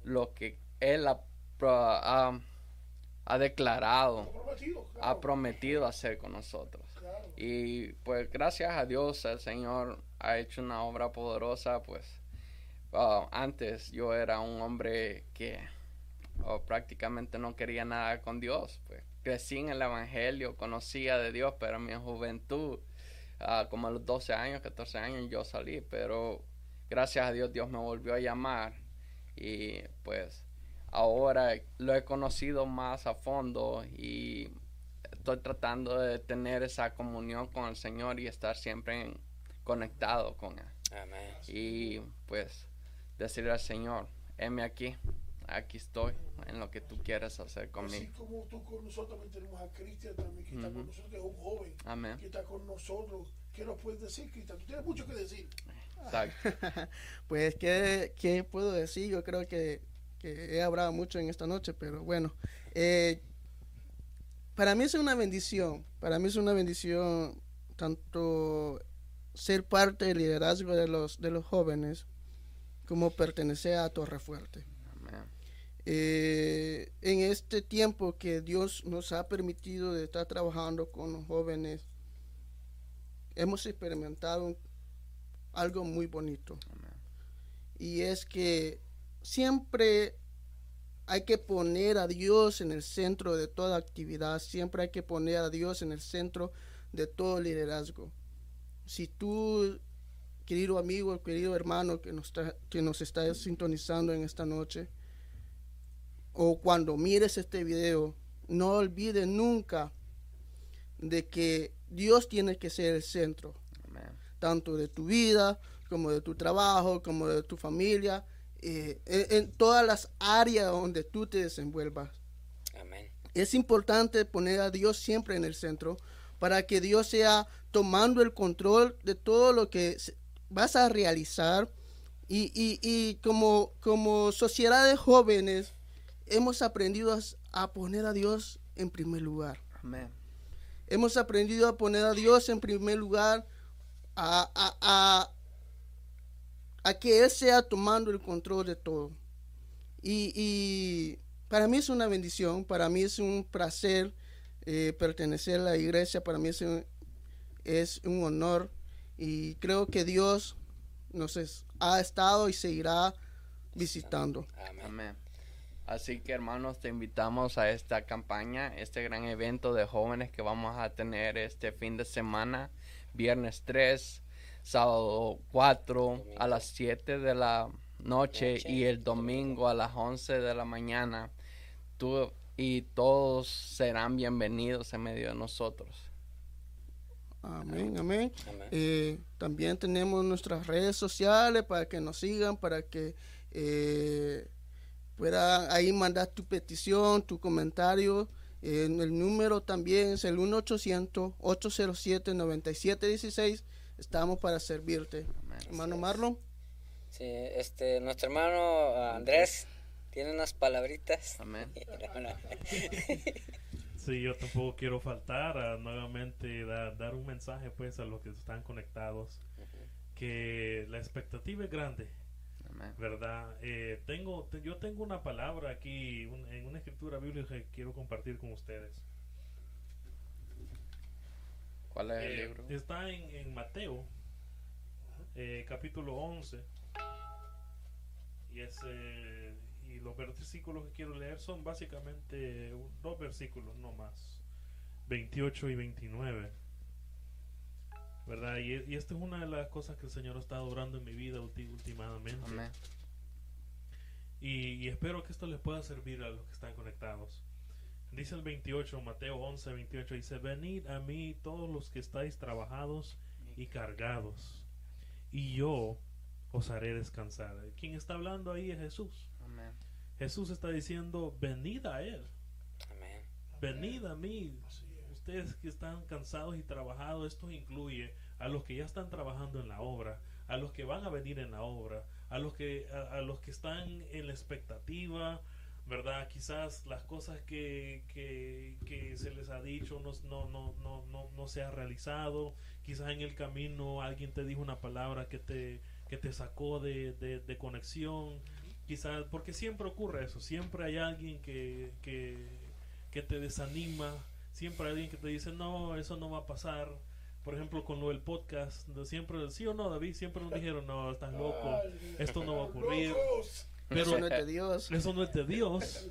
Speaker 2: lo que Él ha, ha- ha declarado, ha
Speaker 5: claro,
Speaker 2: prometido hacer con nosotros.
Speaker 5: claro.
Speaker 2: Y pues gracias a Dios el Señor ha hecho una obra poderosa. Pues ah, antes yo era un hombre que oh, prácticamente no quería nada con Dios. Pues crecí en el Evangelio, conocía de Dios, pero en mi juventud, ah, como a los 12 años, 14 años yo salí. Pero gracias a Dios Dios me volvió a llamar y pues ahora lo he conocido más a fondo y estoy tratando de tener esa comunión con el Señor y estar siempre en- conectado con Él.
Speaker 1: Amén.
Speaker 2: Y pues decirle al Señor, heme aquí, aquí estoy en lo que tú quieres hacer
Speaker 5: Así
Speaker 2: conmigo.
Speaker 5: como tú con nosotros también tenemos a Cristian también, que está con nosotros, que es un joven,
Speaker 2: Amén.
Speaker 5: que está con nosotros. ¿Qué nos puedes decir, Cristian? Tú tienes mucho que decir.
Speaker 2: Exacto. [LAUGHS]
Speaker 3: Pues, ¿qué, qué puedo decir? Yo creo que, que he hablado mucho en esta noche, pero bueno. eh, para mí es una bendición. Para mí es una bendición tanto ser parte del liderazgo de los, de los jóvenes como pertenecer a Torre Fuerte.
Speaker 2: Amén.
Speaker 3: Eh, en este tiempo que Dios nos ha permitido de estar trabajando con los jóvenes, hemos experimentado algo muy bonito.
Speaker 2: Amén.
Speaker 3: Y es que siempre hay que poner a Dios en el centro de toda actividad, siempre hay que poner a Dios en el centro de todo liderazgo. Si tú, querido amigo, querido hermano que nos está, que nos está sintonizando en esta noche, o cuando mires este video, no olvides nunca de que Dios tiene que ser el centro tanto de tu vida como de tu trabajo, como de tu familia, eh, en, en todas las áreas donde tú te desenvuelvas.
Speaker 1: Amén.
Speaker 3: Es importante poner a Dios siempre en el centro para que Dios sea tomando el control de todo lo que vas a realizar. Y, y- y como, como sociedad de jóvenes hemos aprendido a, a poner a Dios en primer lugar.
Speaker 2: Amén.
Speaker 3: Hemos aprendido a poner a Dios en primer lugar, a, a- a- a que Él sea tomando el control de todo. Y, y para mí es una bendición, para mí es un placer eh, pertenecer a la iglesia para mí es un, es un honor y creo que Dios nos es- ha estado y seguirá visitando.
Speaker 1: Amén.
Speaker 2: Amén. Así que hermanos, te invitamos a esta campaña, este gran evento de jóvenes que vamos a tener este fin de semana, viernes 3, sábado 4 a las 7 de la noche
Speaker 1: Noche.
Speaker 2: y el domingo a las 11 de la mañana. Tú y todos serán bienvenidos en medio de nosotros.
Speaker 3: Amén, amén.
Speaker 1: Amén.
Speaker 3: Eh, también tenemos nuestras redes sociales para que nos sigan, para que eh, puedan ahí mandar tu petición, tu comentario. Eh, el número también es el 1-800-807-9716. Estamos para servirte.
Speaker 2: Amén.
Speaker 3: Hermano Marlon.
Speaker 1: Sí, este, nuestro hermano ah, Andrés tiene unas palabritas.
Speaker 2: Amén. [LAUGHS]
Speaker 4: Sí, yo tampoco quiero faltar a nuevamente da- dar un mensaje pues a los que están conectados que la expectativa es grande,
Speaker 2: Amén.
Speaker 4: ¿verdad? Eh, tengo, te- yo tengo una palabra aquí un- en una escritura bíblica que quiero compartir con ustedes.
Speaker 2: ¿Cuál es el
Speaker 4: Eh,
Speaker 2: libro?
Speaker 4: está en, en Mateo, eh, capítulo 11. Y, es, eh, y los versículos que quiero leer son básicamente dos versículos, no más. 28 y 29. ¿Verdad? Y, y esta es una de las cosas que el Señor ha estado obrando en mi vida últimamente.
Speaker 2: Amén.
Speaker 4: Y, y espero que esto les pueda servir a los que están conectados. Dice el 28, Mateo 11, 28, dice, venid a mí todos los que estáis trabajados y cargados, y yo os haré descansar. Quien está hablando ahí es Jesús. Jesús está diciendo, venid a Él,
Speaker 1: Amén.
Speaker 4: venid a mí. Ustedes que están cansados y trabajados, esto incluye a los que ya están trabajando en la obra, a los que van a venir en la obra, a los que, a, a los que están en la expectativa, ¿verdad? Quizás las cosas que, que, que se les ha dicho no, no, no, no, no, no se ha realizado, quizás en el camino alguien te dijo una palabra que te, que te sacó de, de, de conexión, quizás, porque siempre ocurre eso, siempre hay alguien que, que, que te desanima, siempre hay alguien que te dice, no, eso no va a pasar. Por ejemplo, con lo del podcast, siempre, sí o no, David, siempre nos dijeron, no, estás loco, esto no va a ocurrir. Pero
Speaker 3: Eso no es de Dios.
Speaker 4: eso no es de Dios.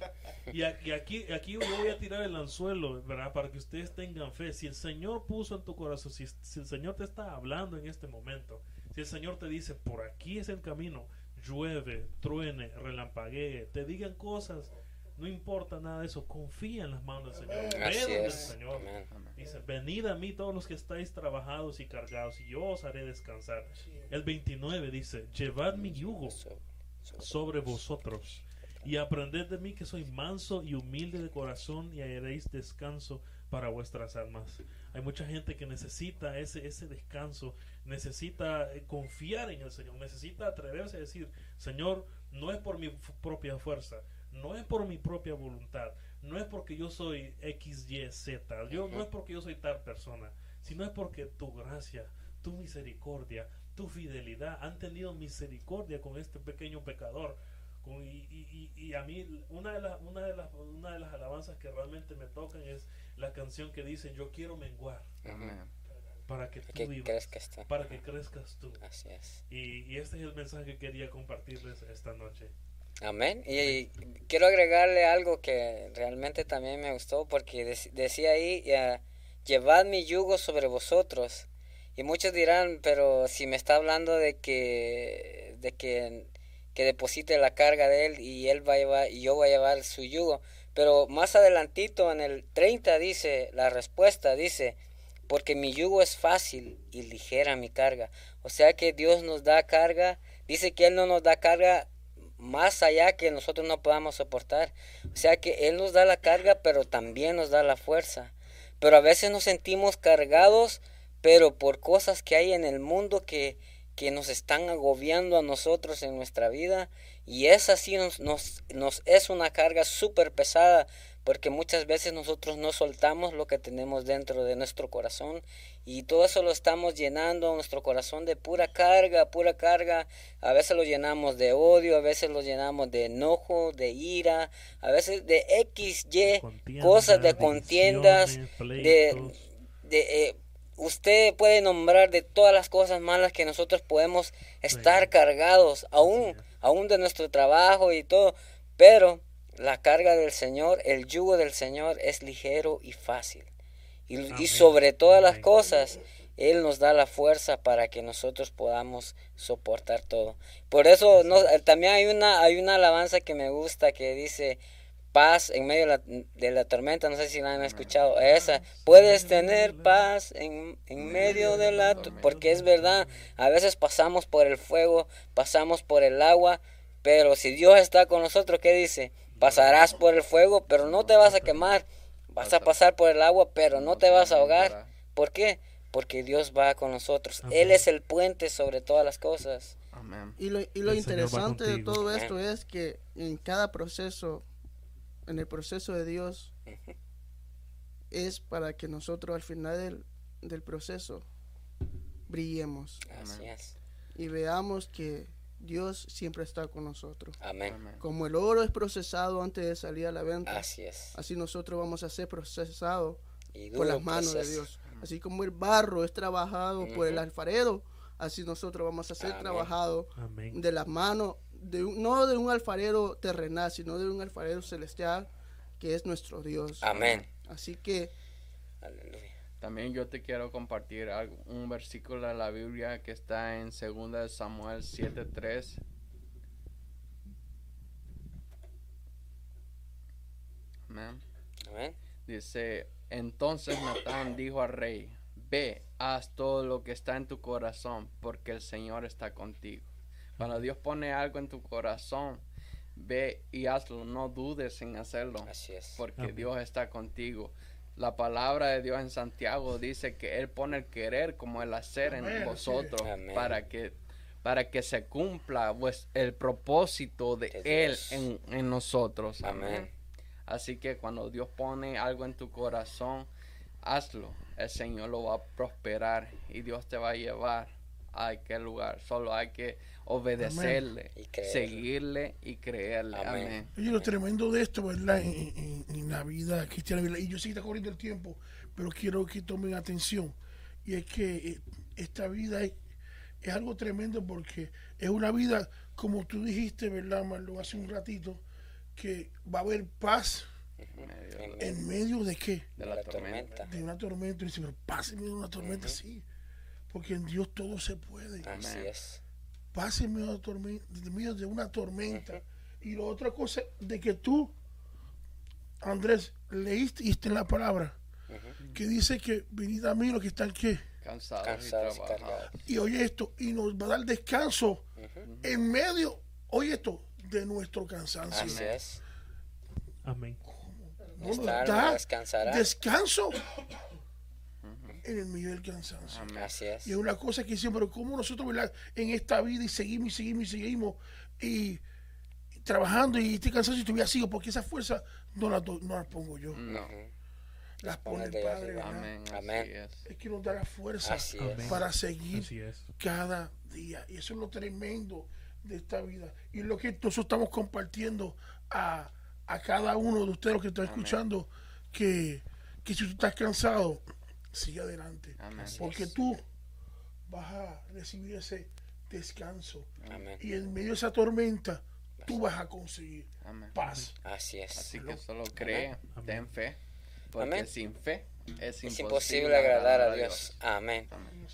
Speaker 4: Y aquí, aquí yo voy a tirar el anzuelo, ¿verdad? Para que ustedes tengan fe. Si el Señor puso en tu corazón, si, si el Señor te está hablando en este momento, si el Señor te dice, por aquí es el camino, llueve, truene, relampaguee, te digan cosas, no importa nada de eso, confía en las manos del Señor. Ve
Speaker 1: Así
Speaker 4: donde el
Speaker 1: es.
Speaker 4: Señor.
Speaker 1: Amén.
Speaker 4: Dice, venid a mí todos los que estáis trabajados y cargados, y yo os haré descansar. El 29 dice, llevad mi yugo
Speaker 1: So- so-
Speaker 4: sobre vosotros y aprended de mí que soy manso y humilde de corazón y hallaréis descanso para vuestras almas. Hay mucha gente que necesita ese, ese descanso, necesita eh, confiar en el Señor, necesita atreverse a decir, Señor, no es por mi propia fuerza, no es por mi propia voluntad, no es porque yo soy X, Y, Z, yo, no es porque yo soy tal persona, sino es porque tu gracia, tu misericordia, tu fidelidad han tenido misericordia con este pequeño pecador. Y- y- y a mí una de, las una, de las, una de las alabanzas que realmente me tocan es la canción que dice yo quiero menguar
Speaker 2: Amén.
Speaker 4: para que tú
Speaker 1: Que
Speaker 4: vivas,
Speaker 1: crezcas tú.
Speaker 4: para que crezcas tú.
Speaker 1: Así es.
Speaker 4: Y, y este es el mensaje que quería compartirles esta noche.
Speaker 1: Amén. Y quiero agregarle algo que realmente también me gustó porque dec- decía ahí, eh, llevad mi yugo sobre vosotros. Y muchos dirán, pero si me está hablando de que, de que, que deposite la carga de él y él va a llevar, y yo voy a llevar su yugo. Pero más adelantito en el 30 dice, la respuesta dice, porque mi yugo es fácil y ligera mi carga. O sea que Dios nos da carga, dice que Él no nos da carga más allá que nosotros no podamos soportar. O sea que Él nos da la carga, pero también nos da la fuerza. Pero a veces nos sentimos cargados, pero por cosas que hay en el mundo que, que nos están agobiando a nosotros en nuestra vida. Y esa sí nos, nos, nos es una carga súper pesada, porque muchas veces nosotros no soltamos lo que tenemos dentro de nuestro corazón y todo eso lo estamos llenando nuestro corazón de pura carga, pura carga. A veces lo llenamos de odio, a veces lo llenamos de enojo, de ira, a veces de X, Y, cosas de contiendas, de, de, eh, usted puede nombrar de todas las cosas malas que nosotros podemos estar cargados, aún, aún de nuestro trabajo y todo, pero la carga del Señor, el yugo del Señor es ligero y fácil. Y, sobre todas las cosas, Él nos da la fuerza para que nosotros podamos soportar todo. Por eso no, también hay una, hay una alabanza que me gusta que dice, paz en medio de la, de la tormenta, no sé si la han escuchado, esa, puedes tener paz en, en medio de la, porque es verdad, a veces pasamos por el fuego, pasamos por el agua, pero si Dios está con nosotros, ¿qué dice? Pasarás por el fuego, pero no te vas a quemar, vas a pasar por el agua, pero no te vas a ahogar. ¿Por qué? Porque Dios va con nosotros. Él es el puente sobre todas las cosas.
Speaker 2: Amén.
Speaker 3: Y lo, y lo interesante de todo esto es que en cada proceso, en el proceso de Dios, es para que nosotros al final del, del proceso brillemos
Speaker 1: Así es.
Speaker 3: y veamos que Dios siempre está con nosotros.
Speaker 1: Amén.
Speaker 2: Amén.
Speaker 3: Como el oro es procesado antes de salir a la venta,
Speaker 1: Así es.
Speaker 3: así nosotros vamos a ser procesados por las manos de. Dios. Así como el barro es trabajado por el alfarero, así nosotros vamos a ser
Speaker 1: Amén.
Speaker 3: trabajados de las manos, de un- no de un alfarero terrenal, sino de un alfarero celestial que es nuestro Dios.
Speaker 1: Amén.
Speaker 3: Así que
Speaker 1: Aleluya.
Speaker 2: También yo te quiero compartir algo- un versículo de la Biblia que está en 2 de Samuel 7:3. Amén.
Speaker 1: Amén.
Speaker 2: Dice, entonces Natán dijo al rey, ve, haz todo lo que está en tu corazón, porque el Señor está contigo. Cuando Dios pone algo en tu corazón, ve y hazlo, no dudes en hacerlo,
Speaker 1: Así es.
Speaker 2: porque
Speaker 4: Amén.
Speaker 2: Dios está contigo. La palabra de Dios en Santiago dice que Él pone el querer como el hacer
Speaker 5: Amén,
Speaker 2: en vosotros
Speaker 1: Amén.
Speaker 2: para que para que se cumpla pues, el propósito de,
Speaker 1: De
Speaker 2: Él en, en nosotros.
Speaker 1: Amén.
Speaker 2: Amén. Así que cuando Dios pone algo en tu corazón, hazlo. El Señor lo va a prosperar y Dios te va a llevar a aquel lugar. Solo hay que obedecerle,
Speaker 1: Y
Speaker 2: seguirle y creerle.
Speaker 1: Amén.
Speaker 2: Amén.
Speaker 5: Oye, lo tremendo de esto, ¿verdad? En, en- en la vida cristiana. ¿verdad? Y yo sé que está corriendo el tiempo, pero quiero que tomen atención. Y es que eh, esta vida es, es algo tremendo porque es una vida, como tú dijiste, ¿verdad, Marlon, hace un ratito, que va a haber paz
Speaker 2: En medio
Speaker 1: En
Speaker 5: en medio de qué?
Speaker 2: de
Speaker 1: la
Speaker 2: la tormenta.
Speaker 1: tormenta.
Speaker 5: De una tormenta. Y dice, pero paz en medio de una tormenta, sí. Porque en Dios todo se puede.
Speaker 1: Así
Speaker 2: Amén.
Speaker 1: es.
Speaker 5: en medio de, una tormenta. Y la otra cosa de que tú, Andrés, leíste en la palabra que dice que venid a mí los que están que
Speaker 2: Cansados,
Speaker 1: Cansados
Speaker 2: y
Speaker 1: y
Speaker 5: y oye esto y nos va a dar descanso en medio, oye esto, de nuestro cansancio.
Speaker 1: Así es.
Speaker 4: Amén.
Speaker 5: No nos da
Speaker 1: descansará.
Speaker 5: descanso en el medio del cansancio.
Speaker 2: Amén.
Speaker 1: Así es.
Speaker 5: Y es una cosa que siempre, como nosotros, ¿verdad? En esta vida y seguimos y seguimos y seguimos y, trabajando y este cansancio todavía sigo porque esa fuerza no la, no la pongo yo.
Speaker 2: No.
Speaker 5: Las pone el Padre.
Speaker 2: Amén.
Speaker 1: Amén.
Speaker 2: Es.
Speaker 5: Es que nos da la fuerza
Speaker 1: Así es.
Speaker 4: Amén.
Speaker 5: para seguir
Speaker 4: Así es.
Speaker 5: cada día. Y eso es lo tremendo de esta vida. Y es lo que nosotros estamos compartiendo a, a cada uno de ustedes los que están escuchando, que, que si tú estás cansado, sigue adelante.
Speaker 2: Amén.
Speaker 5: Porque tú vas a recibir ese descanso.
Speaker 1: Amén.
Speaker 5: Y en medio de esa tormenta, tú vas a conseguir
Speaker 2: Amén.
Speaker 5: paz.
Speaker 1: Así es.
Speaker 2: Así que solo cree, ten fe. Porque
Speaker 1: Amén.
Speaker 2: sin fe es,
Speaker 1: Es imposible agradar a Dios. Amén.
Speaker 2: Amén.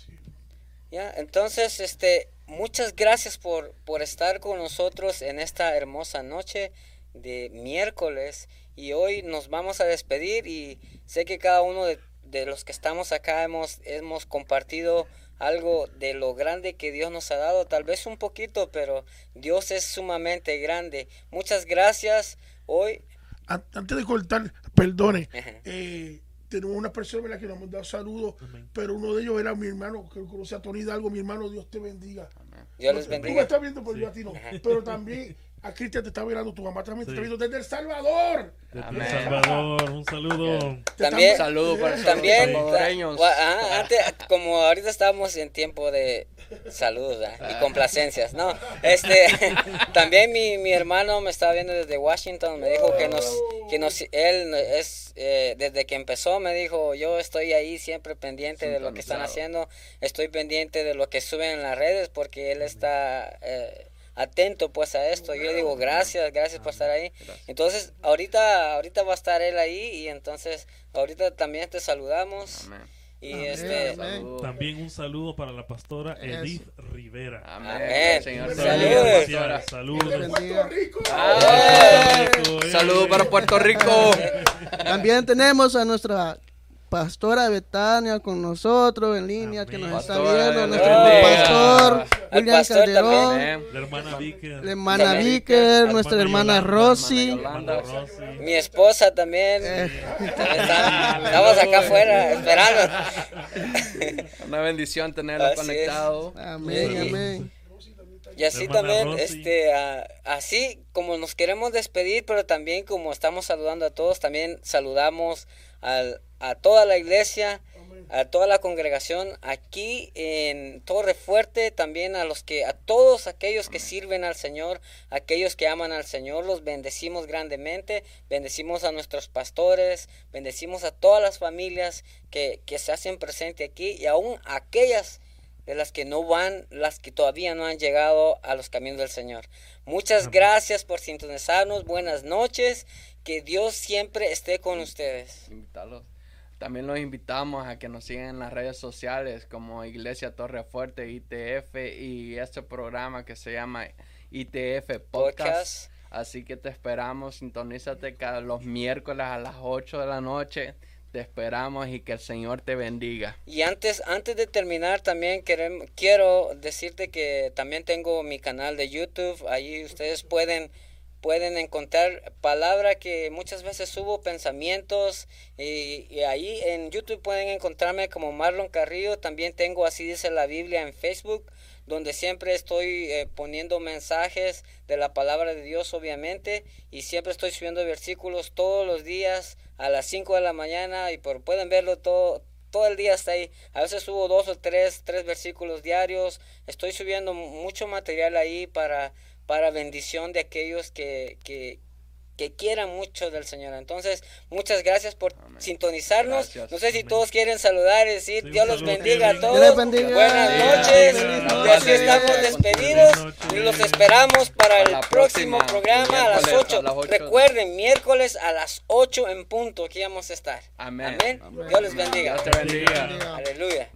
Speaker 1: Ya, entonces, este, muchas gracias por, por estar con nosotros en esta hermosa noche de miércoles. Y hoy nos vamos a despedir y sé que cada uno de, de los que estamos acá hemos, hemos compartido algo de lo grande que Dios nos ha dado, tal vez un poquito, pero Dios es sumamente grande. Muchas gracias. Hoy,
Speaker 5: An- Antes de cortar, perdone, eh, tenemos una persona ¿verdad? que nos han dado saludos,
Speaker 4: Amén.
Speaker 5: pero uno de ellos era mi hermano, que conoce a Tony Hidalgo, mi hermano, Dios te bendiga.
Speaker 1: Dios les
Speaker 5: Tú me
Speaker 1: bendiga.
Speaker 5: estás viendo, pero yo a ti no. Pero también A Cristian te está mirando, tu mamá también te está viendo desde El Salvador.
Speaker 4: Desde. El Salvador, un saludo.
Speaker 1: También-
Speaker 2: Saludos para
Speaker 1: También,
Speaker 2: los salvadoreños.
Speaker 1: ta- ajá, antes, como ahorita estamos en tiempo de salud ¿verdad? y complacencias, ¿no? Este, [LAUGHS] también mi, mi hermano me estaba viendo desde Washington, me dijo que nos, que nos, él es, eh, desde que empezó me dijo, yo estoy ahí siempre pendiente de lo que están haciendo, estoy pendiente de lo que suben en las redes porque él está... eh, atento pues a esto yo le digo gracias gracias por estar ahí entonces ahorita ahorita va a estar él ahí y entonces ahorita también te saludamos
Speaker 2: Amén.
Speaker 1: y
Speaker 3: Amén,
Speaker 1: este
Speaker 3: amén.
Speaker 2: Saludos.
Speaker 4: También un saludo para la pastora
Speaker 3: Eso.
Speaker 4: Edith Rivera.
Speaker 2: Amén. Señor
Speaker 1: Saludos.
Speaker 4: Saludos.
Speaker 5: Puerto Rico.
Speaker 4: Eh.
Speaker 2: Saludos para Puerto Rico. [LAUGHS]
Speaker 3: También tenemos a nuestra pastora Betania con nosotros en línea que nos está
Speaker 2: Pastora,
Speaker 3: viendo, nuestro pastor William
Speaker 1: pastor
Speaker 3: Calderón,
Speaker 2: Amén.
Speaker 4: La hermana Vicker.
Speaker 3: la hermana. Vicker, nuestra hermana Rosy.
Speaker 2: hermana
Speaker 4: hermana Rosy.
Speaker 1: mi esposa también
Speaker 3: Eh.
Speaker 1: Estamos [LAUGHS] acá afuera esperando [LAUGHS]
Speaker 2: Una bendición tenerlo
Speaker 1: Así es.
Speaker 2: conectado.
Speaker 3: Amén,
Speaker 1: Sí.
Speaker 3: amén.
Speaker 1: y así también
Speaker 4: Rosy.
Speaker 1: este así como nos queremos despedir pero también como estamos saludando a todos también saludamos al- a toda la iglesia a toda la congregación aquí en Torre Fuerte, también a los que, a todos aquellos que sirven al Señor, aquellos que aman al Señor, los bendecimos grandemente, bendecimos a nuestros pastores, bendecimos a todas las familias que, que se hacen presente aquí y aún aquellas de las que no van, las que todavía no han llegado a los caminos del Señor. Muchas gracias por sintonizarnos, buenas noches, que Dios siempre esté con ustedes.
Speaker 2: Invitarlos. También los invitamos a que nos sigan en las redes sociales como Iglesia Torre Fuerte, ITF y este programa que se llama ITF Podcast.
Speaker 1: Podcast.
Speaker 2: Así que te esperamos, sintonízate cada los miércoles a las 8 de la noche. Te esperamos y que el Señor te bendiga.
Speaker 1: Y antes, antes de terminar, también querem- quiero decirte que también tengo mi canal de YouTube. Ahí ustedes pueden, pueden encontrar palabra que muchas veces subo, pensamientos. Y, ahí en YouTube pueden encontrarme como Marlon Carrillo. También tengo Así dice la Biblia en Facebook donde siempre estoy eh, poniendo mensajes de la palabra de Dios, obviamente, y siempre estoy subiendo versículos todos los días a las 5 de la mañana, y por, pueden verlo todo, todo el día hasta ahí. A veces subo dos o tres, tres versículos diarios, estoy subiendo mucho material ahí para, para bendición de aquellos que, que, que quieran mucho del Señor. Entonces, muchas gracias por sintonizarnos.
Speaker 2: Gracias.
Speaker 1: No sé si
Speaker 4: Amén.
Speaker 1: todos quieren saludar y decir,
Speaker 4: Sí,
Speaker 1: Dios los bendiga a todos.
Speaker 3: Bendiga.
Speaker 1: Buenas noches. Y así estamos despedidos. Y los esperamos para el próximo
Speaker 2: próxima,
Speaker 1: programa a las
Speaker 2: miércoles
Speaker 1: 8.
Speaker 2: a las ocho.
Speaker 1: Recuerden, miércoles a las 8 en punto aquí vamos a estar.
Speaker 2: Amén.
Speaker 1: Amén. Dios les bendiga.
Speaker 2: Dios.
Speaker 3: Bendiga.
Speaker 1: Aleluya.